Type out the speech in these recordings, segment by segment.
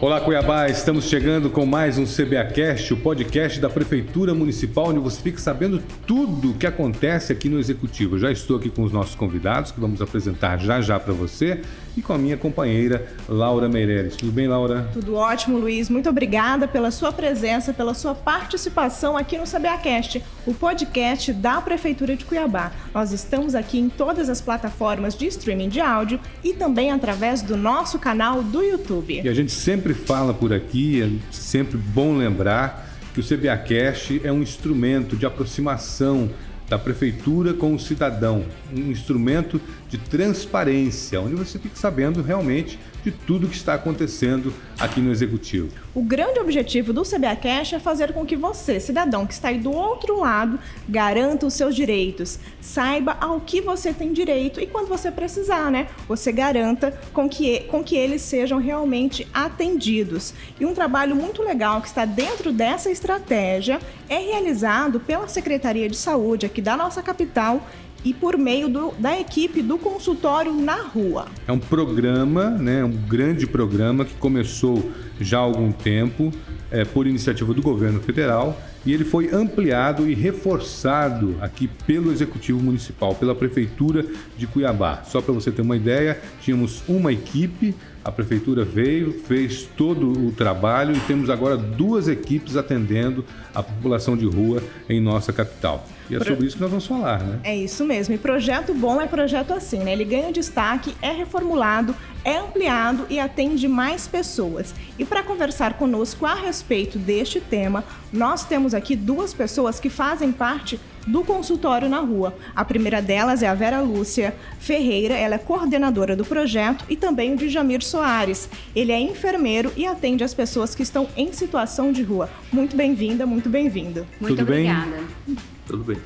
Olá Cuiabá, estamos chegando com mais um CBAcast, o podcast da Prefeitura Municipal, onde você fica sabendo tudo o que acontece aqui no Executivo. Já estou aqui com os nossos convidados, que vamos apresentar já já para você, e com a minha companheira Laura Meireles. Tudo bem, Laura? Tudo ótimo, Luiz. Muito obrigada pela sua presença, pela sua participação aqui no CBAcast, o podcast da Prefeitura de Cuiabá. Nós estamos aqui em todas as plataformas de streaming de áudio e também através do nosso canal do YouTube. E a gente sempre fala por aqui, é sempre bom lembrar que o CBAcast é um instrumento de aproximação da prefeitura com o cidadão, um instrumento de transparência, onde você fica sabendo realmente de tudo que está acontecendo aqui no Executivo. O grande objetivo do CBA Cash é fazer com que você, cidadão que está aí do outro lado, garanta os seus direitos, saiba ao que você tem direito e quando você precisar, né? Você garanta com que, com que eles sejam realmente atendidos. E um trabalho muito legal que está dentro dessa estratégia é realizado pela Secretaria de Saúde aqui da nossa capital e por meio do, da equipe do consultório na rua. É um programa, né, um grande programa que começou já há algum tempo é, por iniciativa do governo federal e ele foi ampliado e reforçado aqui pelo Executivo Municipal, pela Prefeitura de Cuiabá. Só para você ter uma ideia, tínhamos uma equipe, a Prefeitura veio, fez todo o trabalho e temos agora duas equipes atendendo a população de rua em nossa capital. E é Pro... sobre isso que nós vamos falar, né? É isso mesmo. E projeto bom é projeto assim, né? Ele ganha destaque, é reformulado, é ampliado e atende mais pessoas. E para conversar conosco a respeito deste tema, nós temos aqui duas pessoas que fazem parte do consultório na rua. A primeira delas é a Vera Lúcia Ferreira, ela é coordenadora do projeto, e também o Djamir Soares. Ele é enfermeiro e atende as pessoas que estão em situação de rua. Muito bem-vinda, muito bem-vindo. Muito Tudo obrigada. Bem? Tudo bem.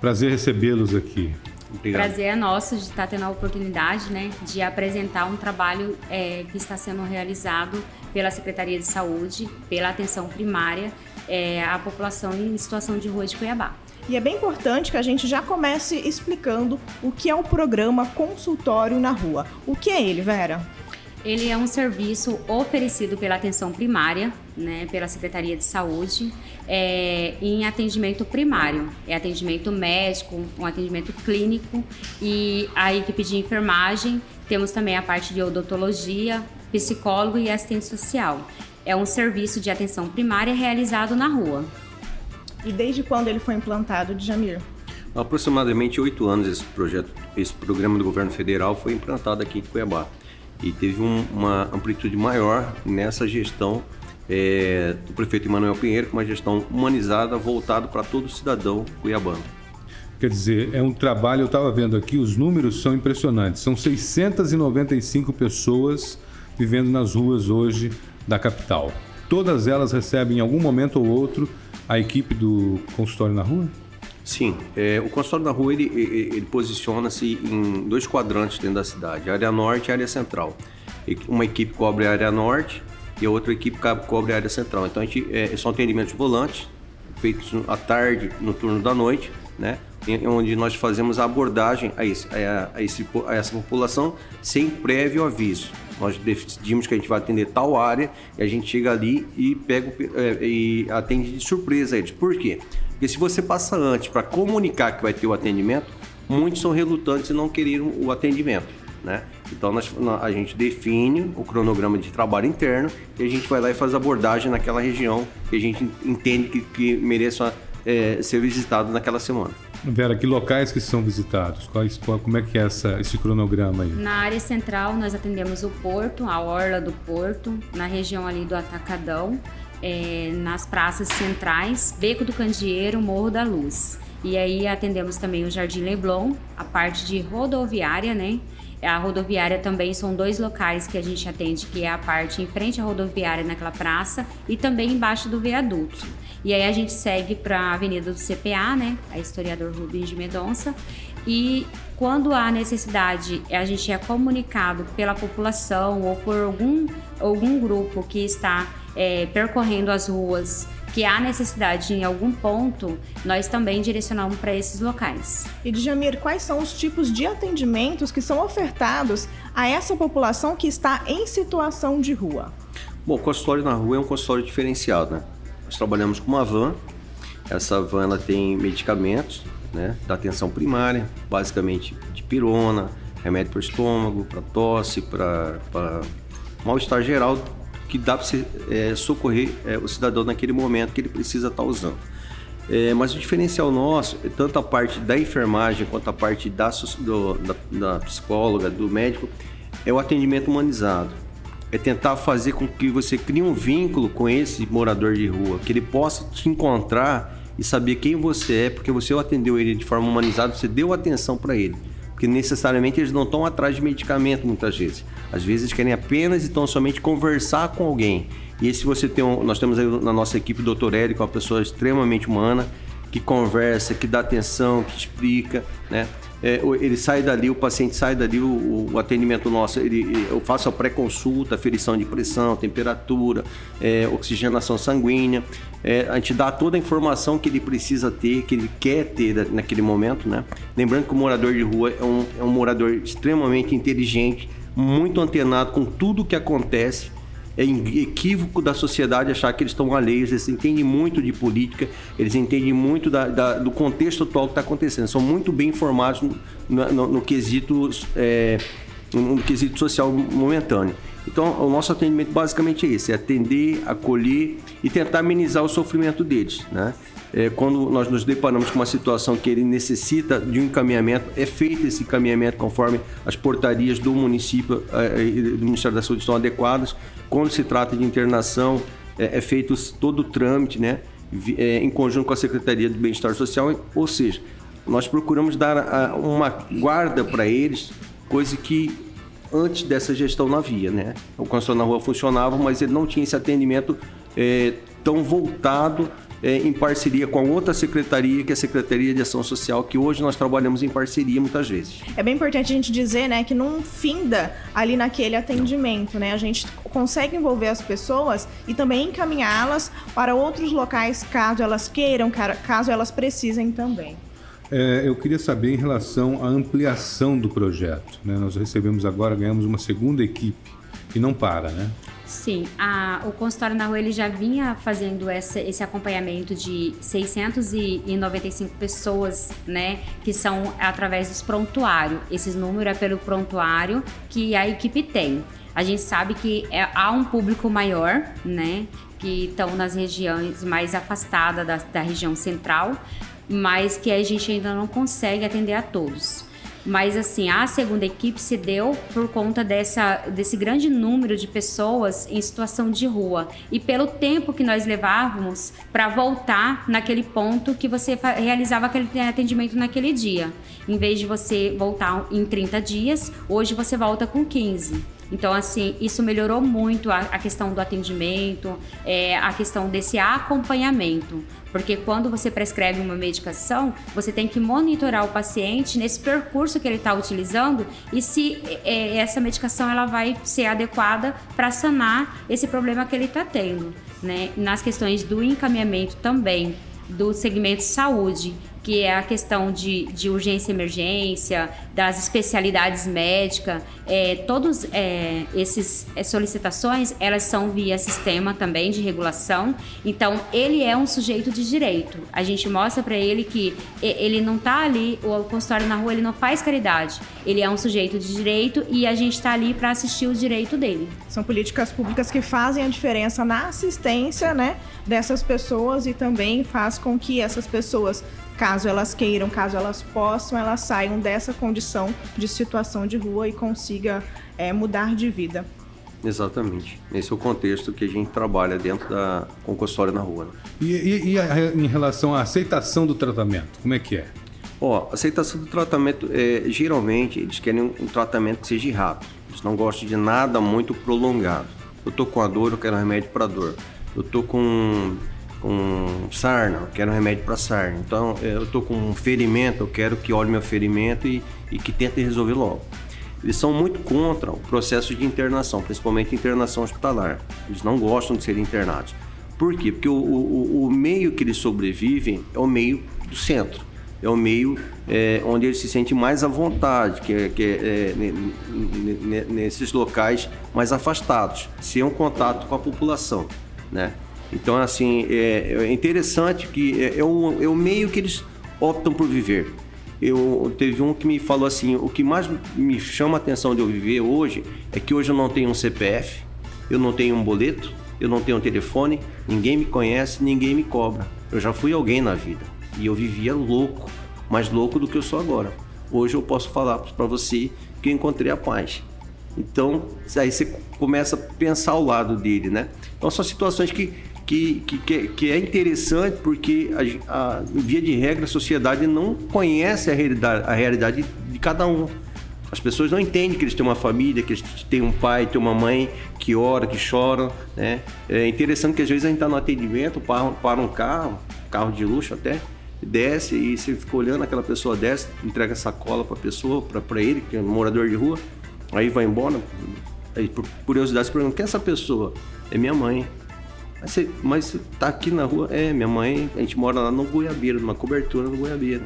Prazer recebê-los aqui. Obrigado. Prazer é nosso de estar tendo a oportunidade né, de apresentar um trabalho é, que está sendo realizado pela Secretaria de Saúde, pela atenção primária é, à população em situação de rua de Cuiabá. E é bem importante que a gente já comece explicando o que é o programa Consultório na Rua. O que é ele, Vera? Ele é um serviço oferecido pela atenção primária, né, pela Secretaria de Saúde, é, em atendimento primário. É atendimento médico, um atendimento clínico e a equipe de enfermagem. Temos também a parte de odontologia, psicólogo e assistente social. É um serviço de atenção primária realizado na rua. E desde quando ele foi implantado, Djamir? Há aproximadamente oito anos esse projeto, esse programa do governo federal foi implantado aqui em Cuiabá e teve um, uma amplitude maior nessa gestão é, do prefeito Emanuel Pinheiro, com uma gestão humanizada, voltada para todo cidadão cuiabano. Quer dizer, é um trabalho, eu estava vendo aqui, os números são impressionantes. São 695 pessoas vivendo nas ruas hoje da capital. Todas elas recebem em algum momento ou outro a equipe do consultório na rua? Sim, é, o consultório da rua ele, ele, posiciona-se em dois quadrantes dentro da cidade, área norte e área central. Uma equipe cobre a área norte e a outra equipe cobre a área central. Então a gente, é, são atendimentos volantes, feitos à tarde, no turno da noite, né? onde nós fazemos a abordagem a, esse, a, a, esse, a essa população sem prévio aviso. Nós decidimos que a gente vai atender tal área e a gente chega ali e pega é, e atende de surpresa eles. Por quê? Porque se você passa antes para comunicar que vai ter o atendimento, muitos são relutantes e não queriam o atendimento. Né? Então nós, a gente define o cronograma de trabalho interno e a gente vai lá e faz abordagem naquela região que a gente entende que, que mereça é, ser visitado naquela semana. Vera, que locais que são visitados? Quais, qual, como é que é essa, esse cronograma aí? Na área central nós atendemos o Porto, a Orla do Porto, na região ali do Atacadão, é, nas praças centrais, Beco do Candeeiro, Morro da Luz. E aí atendemos também o Jardim Leblon, a parte de rodoviária, né? A rodoviária também são dois locais que a gente atende, que é a parte em frente à rodoviária naquela praça e também embaixo do viaduto. E aí a gente segue para a Avenida do CPA, né? A historiador Rubens de Medonça. E quando há necessidade, a gente é comunicado pela população ou por algum, algum grupo que está é, percorrendo as ruas que há necessidade em algum ponto, nós também direcionamos para esses locais. E Djamir, quais são os tipos de atendimentos que são ofertados a essa população que está em situação de rua? Bom, o consultório na rua é um consultório diferenciado, né? Nós trabalhamos com uma van. Essa van ela tem medicamentos, né, da atenção primária, basicamente de pirona, remédio para o estômago, para tosse, para mal-estar geral que dá para é, socorrer é, o cidadão naquele momento que ele precisa estar tá usando. É, mas o diferencial nosso, tanto a parte da enfermagem quanto a parte da, do, da, da psicóloga, do médico, é o atendimento humanizado. É tentar fazer com que você crie um vínculo com esse morador de rua, que ele possa te encontrar e saber quem você é, porque você atendeu ele de forma humanizada, você deu atenção para ele. Porque necessariamente eles não estão atrás de medicamento muitas vezes. Às vezes querem apenas e tão somente conversar com alguém. E se você tem um, nós temos aí na nossa equipe o doutor Érico, uma pessoa extremamente humana, que conversa, que dá atenção, que explica, né? É, ele sai dali, o paciente sai dali, o, o atendimento nosso, ele, eu faço a pré-consulta, aferição de pressão, temperatura, é, oxigenação sanguínea, é, a gente dá toda a informação que ele precisa ter, que ele quer ter naquele momento, né? Lembrando que o morador de rua é um, é um morador extremamente inteligente, muito antenado com tudo o que acontece, é equívoco da sociedade achar que eles estão alheios, eles entendem muito de política, eles entendem muito da, da, do contexto atual que está acontecendo, são muito bem informados no, no, no quesito, é, no quesito social momentâneo. Então, o nosso atendimento basicamente é esse: é atender, acolher e tentar amenizar o sofrimento deles. Né? É, quando nós nos deparamos com uma situação que ele necessita de um encaminhamento, é feito esse encaminhamento conforme as portarias do município é, e do Ministério da Saúde estão adequadas. Quando se trata de internação, é, é feito todo o trâmite, né? É, em conjunto com a Secretaria do Bem-Estar Social, ou seja, nós procuramos dar a, uma guarda para eles, coisa que antes dessa gestão não havia, né? O consultório na rua funcionava, mas ele não tinha esse atendimento é, tão voltado é, em parceria com a outra secretaria, que é a Secretaria de Ação Social, que hoje nós trabalhamos em parceria muitas vezes. É bem importante a gente dizer, né, que não finda ali naquele atendimento, né? A gente consegue envolver as pessoas e também encaminhá-las para outros locais, caso elas queiram, caso elas precisem também. É, eu queria saber em relação à ampliação do projeto. Né? Nós recebemos agora, ganhamos uma segunda equipe que não para, né? Sim, a, o consultório na rua ele já vinha fazendo essa, esse acompanhamento de 695 pessoas, né, que são através dos prontuários. Esse número é pelo prontuário que a equipe tem. A gente sabe que é, há um público maior, né, que estão nas regiões mais afastadas da, da região central, mas que a gente ainda não consegue atender a todos. Mas assim, a segunda equipe se deu por conta dessa, desse grande número de pessoas em situação de rua e pelo tempo que nós levávamos para voltar naquele ponto que você realizava aquele atendimento naquele dia. Em vez de você voltar em 30 dias, hoje você volta com 15. Então, assim, isso melhorou muito a, a questão do atendimento, é, a questão desse acompanhamento. Porque quando você prescreve uma medicação, você tem que monitorar o paciente nesse percurso que ele está utilizando e se é, essa medicação ela vai ser adequada para sanar esse problema que ele está tendo. Né? Nas questões do encaminhamento também do segmento saúde que é a questão de, de urgência e emergência, das especialidades médicas, é, todas é, essas é, solicitações, elas são via sistema também de regulação, então ele é um sujeito de direito. A gente mostra para ele que ele não está ali, o consultório na rua, ele não faz caridade, ele é um sujeito de direito e a gente está ali para assistir o direito dele. São políticas públicas que fazem a diferença na assistência, né, dessas pessoas e também faz com que essas pessoas caso elas queiram, caso elas possam, elas saiam dessa condição de situação de rua e consiga é, mudar de vida. Exatamente. Esse é o contexto que a gente trabalha dentro da concursória na rua. Né? E, e, e a, em relação à aceitação do tratamento, como é que é? Ó, aceitação do tratamento, é, geralmente eles querem um, um tratamento que seja rápido. Eles não gostam de nada muito prolongado. Eu tô com a dor, eu quero um remédio para dor. Eu tô com com sarna, eu quero um remédio para sarna. Então, eu estou com um ferimento, eu quero que olhe meu ferimento e, e que tente resolver logo. Eles são muito contra o processo de internação, principalmente internação hospitalar. Eles não gostam de ser internados. Por quê? Porque o, o, o meio que eles sobrevivem é o meio do centro. É o meio é, onde eles se sentem mais à vontade, que é, que é, é nesses locais mais afastados, sem um contato com a população, né? Então, assim, é, é interessante que é, é, o, é o meio que eles optam por viver. Eu teve um que me falou assim, o que mais me chama a atenção de eu viver hoje é que hoje eu não tenho um CPF, eu não tenho um boleto, eu não tenho um telefone, ninguém me conhece, ninguém me cobra. Eu já fui alguém na vida e eu vivia louco, mais louco do que eu sou agora. Hoje eu posso falar para você que eu encontrei a paz. Então, aí você começa a pensar ao lado dele, né? Então são situações que que, que, que é interessante porque, a, a, via de regra, a sociedade não conhece a realidade, a realidade de cada um. As pessoas não entendem que eles têm uma família, que eles têm um pai, têm uma mãe que ora, que chora, né? É interessante que às vezes a gente está no atendimento, para, para um carro, carro de luxo até, desce e você fica olhando aquela pessoa desce, entrega sacola para a pessoa, para ele, que é um morador de rua, aí vai embora. Aí, por curiosidade, você pergunta: quem é essa pessoa? É minha mãe. Mas você, mas você tá aqui na rua? É, minha mãe, a gente mora lá no Goiabeira, numa cobertura no Goiabeira.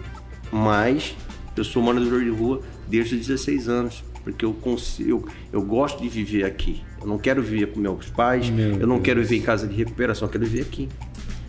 Mas eu sou morador de rua desde os 16 anos, porque eu consigo, eu, eu gosto de viver aqui. Eu não quero viver com meus pais, Meu eu não Deus. quero viver em casa de recuperação, eu quero viver aqui.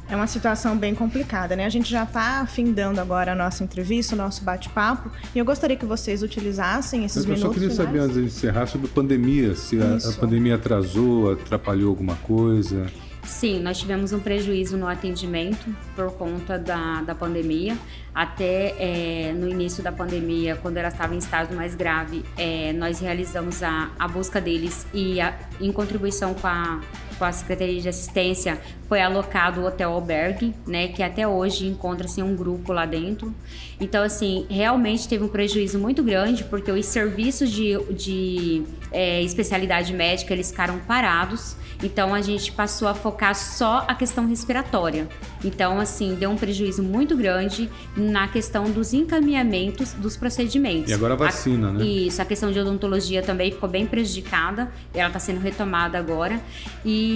É uma situação bem complicada, né? A gente já está afindando agora a nossa entrevista, o nosso bate-papo, e eu gostaria que vocês utilizassem esses eu minutos. Eu só queria finais. saber, antes de encerrar, sobre a pandemia, se a, a, pandemia atrasou, atrapalhou alguma coisa. Sim, nós tivemos um prejuízo no atendimento por conta da, da pandemia. Até é, no início da pandemia, quando ela estava em estado mais grave, é, nós realizamos a, a busca deles e, a, em contribuição com a, com a Secretaria de Assistência, foi alocado o Hotel Albergue, né, que até hoje encontra-se um grupo lá dentro. Então, assim, realmente teve um prejuízo muito grande, porque os serviços de, de é, especialidade médica, eles ficaram parados. Então a gente passou a focar só a questão respiratória. Então, assim, deu um prejuízo muito grande na questão dos encaminhamentos dos procedimentos. E agora a vacina, a, né? Isso, a questão de odontologia também ficou bem prejudicada. Ela está sendo retomada agora. E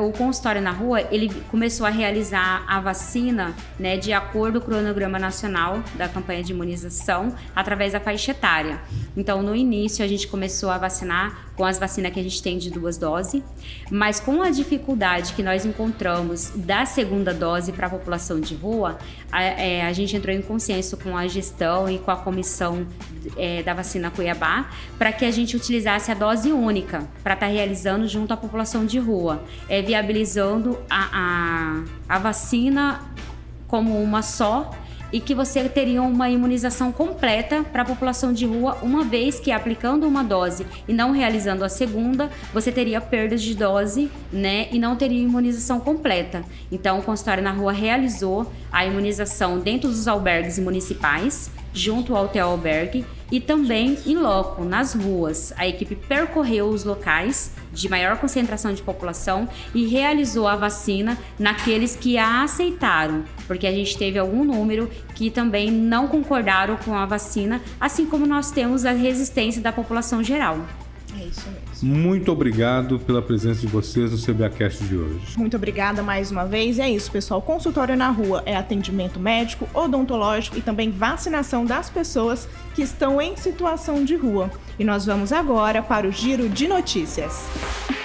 o consultório na rua, ele começou a realizar a vacina, né, de acordo com o cronograma nacional da campanha de imunização, através da faixa etária. Então, no início, a gente começou a vacinar com as vacinas que a gente tem de duas doses, mas com a dificuldade que nós encontramos da segunda dose para a população de rua, a, é, a, gente entrou em consenso com a gestão e com a comissão é, da vacina Cuiabá para que a gente utilizasse a dose única para estar tá realizando junto à população de rua, é, viabilizando a, a, a vacina como uma só e que você teria uma imunização completa para a população de rua, uma vez que aplicando uma dose e não realizando a segunda, você teria perdas de dose, né, e não teria imunização completa. Então, o consultório na rua realizou a imunização dentro dos albergues municipais, junto ao hotel albergue e também em loco, nas ruas. A equipe percorreu os locais de maior concentração de população e realizou a vacina naqueles que a aceitaram, porque a gente teve algum número que também não concordaram com a vacina, assim como nós temos a resistência da população geral. É isso mesmo. Muito obrigado pela presença de vocês no CBAcast de hoje. Muito obrigada mais uma vez. É isso, pessoal. Consultório na rua é atendimento médico, odontológico e também vacinação das pessoas que estão em situação de rua. E nós vamos agora para o giro de notícias.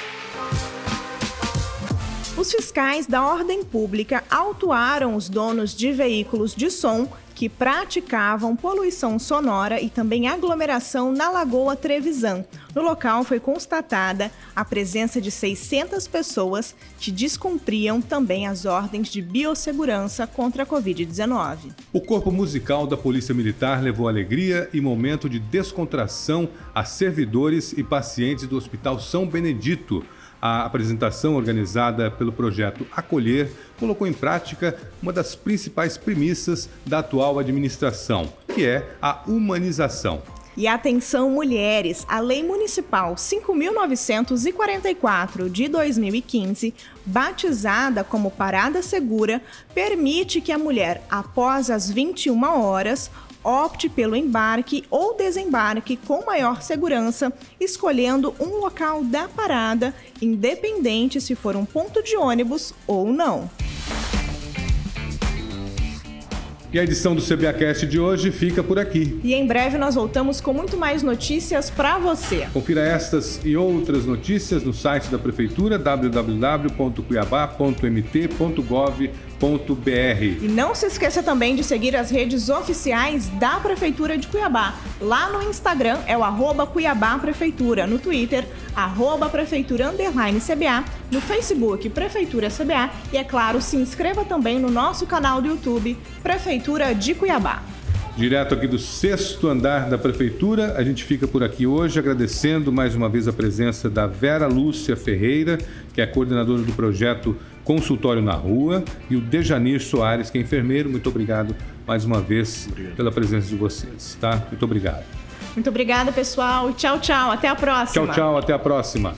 Os fiscais da ordem pública autuaram os donos de veículos de som que praticavam poluição sonora e também aglomeração na Lagoa Trevisan. No local foi constatada a presença de 600 pessoas que descumpriam também as ordens de biossegurança contra a Covid-19. O corpo musical da Polícia Militar levou alegria e momento de descontração a servidores e pacientes do Hospital São Benedito a apresentação organizada pelo projeto Acolher colocou em prática uma das principais premissas da atual administração, que é a humanização. E atenção, mulheres! A Lei Municipal 5.944 de 2015, batizada como Parada Segura, permite que a mulher, após as 21 horas, opte pelo embarque ou desembarque com maior segurança, escolhendo um local da parada, independente se for um ponto de ônibus ou não. E a edição do CBAcast de hoje fica por aqui. E em breve nós voltamos com muito mais notícias para você. Confira estas e outras notícias no site da Prefeitura www.cuiabá.mt.gov.br e não se esqueça também de seguir as redes oficiais da Prefeitura de Cuiabá. Lá no Instagram é o arroba Cuiabá Prefeitura, no Twitter, arroba Prefeitura Underline CBA, no Facebook Prefeitura CBA e, é claro, se inscreva também no nosso canal do YouTube Prefeitura de Cuiabá. Direto aqui do sexto andar da Prefeitura, a gente fica por aqui hoje agradecendo mais uma vez a presença da Vera Lúcia Ferreira, que é coordenadora do projeto Consultório na Rua, e o Dejanir Soares, que é enfermeiro. Muito obrigado mais uma vez obrigado. pela presença de vocês, tá? Muito obrigado. Muito obrigada, pessoal. Tchau, tchau. Até a próxima. Tchau, tchau. Até a próxima.